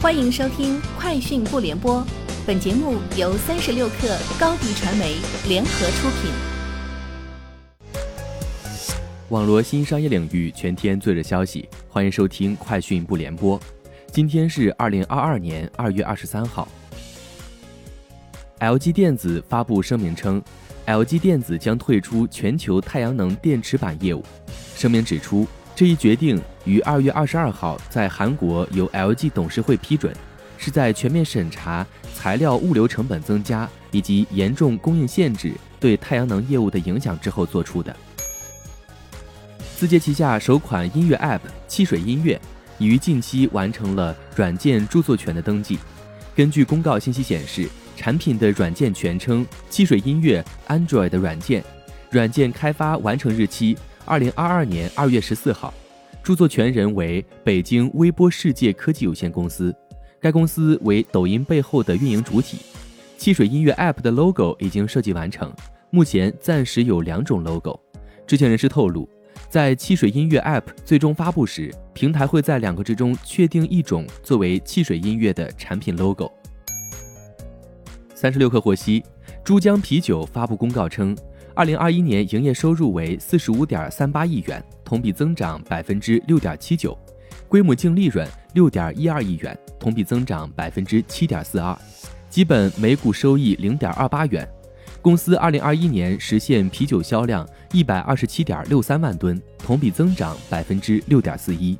欢迎收听《快讯不联播》，本节目由三十六克高低传媒联合出品。网络新商业领域全天最热消息，欢迎收听《快讯不联播》。今天是二零二二年二月二十三号。LG 电子发布声明称，LG 电子将退出全球太阳能电池板业务。声明指出。这一决定于二月二十二号在韩国由 LG 董事会批准，是在全面审查材料物流成本增加以及严重供应限制对太阳能业务的影响之后做出的。字节旗下首款音乐 App 汽水音乐已于近期完成了软件著作权的登记。根据公告信息显示，产品的软件全称汽水音乐 Android 软件，软件开发完成日期。二零二二年二月十四号，著作权人为北京微波世界科技有限公司，该公司为抖音背后的运营主体。汽水音乐 App 的 logo 已经设计完成，目前暂时有两种 logo。知情人士透露，在汽水音乐 App 最终发布时，平台会在两个之中确定一种作为汽水音乐的产品 logo。三十六氪获悉，珠江啤酒发布公告称。二零二一年营业收入为四十五点三八亿元，同比增长百分之六点七九，规模净利润六点一二亿元，同比增长百分之七点四二，基本每股收益零点二八元。公司二零二一年实现啤酒销量一百二十七点六三万吨，同比增长百分之六点四一。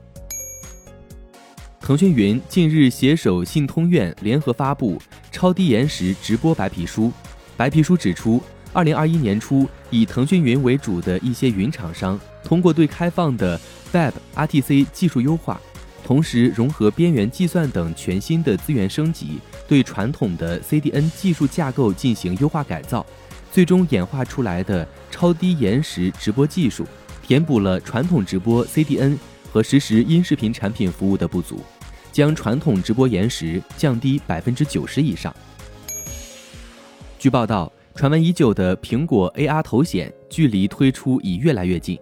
腾讯云近日携手信通院联合发布超低延时直播白皮书，白皮书指出。二零二一年初，以腾讯云为主的一些云厂商，通过对开放的 Web RTC 技术优化，同时融合边缘计算等全新的资源升级，对传统的 CDN 技术架构进行优化改造，最终演化出来的超低延时直播技术，填补了传统直播 CDN 和实时音视频产品服务的不足，将传统直播延时降低百分之九十以上。据报道。传闻已久的苹果 AR 头显距离推出已越来越近。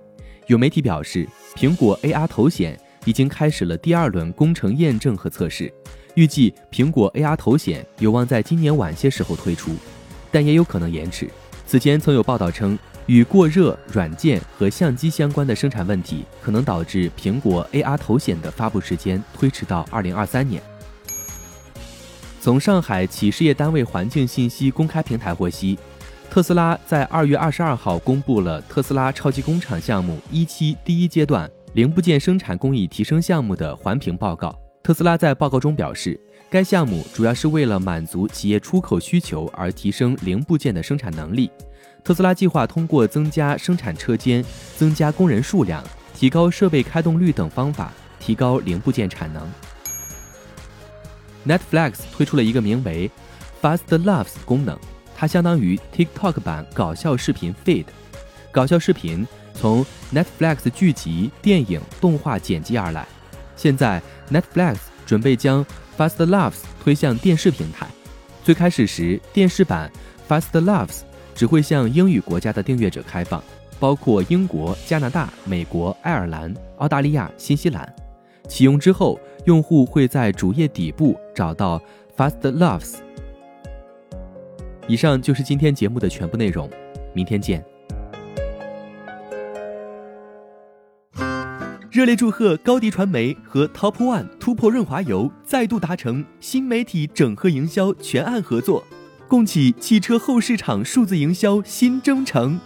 有媒体表示，苹果 AR 头显已经开始了第二轮工程验证和测试，预计苹果 AR 头显有望在今年晚些时候推出，但也有可能延迟。此前曾有报道称，与过热、软件和相机相关的生产问题可能导致苹果 AR 头显的发布时间推迟到2023年。从上海企事业单位环境信息公开平台获悉，特斯拉在二月二十二号公布了特斯拉超级工厂项目一期第一阶段零部件生产工艺提升项目的环评报告。特斯拉在报告中表示，该项目主要是为了满足企业出口需求而提升零部件的生产能力。特斯拉计划通过增加生产车间、增加工人数量、提高设备开动率等方法，提高零部件产能。Netflix 推出了一个名为 Fast Loves 功能，它相当于 TikTok 版搞笑视频 Feed。搞笑视频从 Netflix 剧集、电影、动画剪辑而来。现在 Netflix 准备将 Fast Loves 推向电视平台。最开始时，电视版 Fast Loves 只会向英语国家的订阅者开放，包括英国、加拿大、美国、爱尔兰、澳大利亚、新西兰。启用之后，用户会在主页底部找到 Fast Loves。以上就是今天节目的全部内容，明天见。热烈祝贺高迪传媒和 Top One 突破润滑油再度达成新媒体整合营销全案合作，共启汽车后市场数字营销新征程。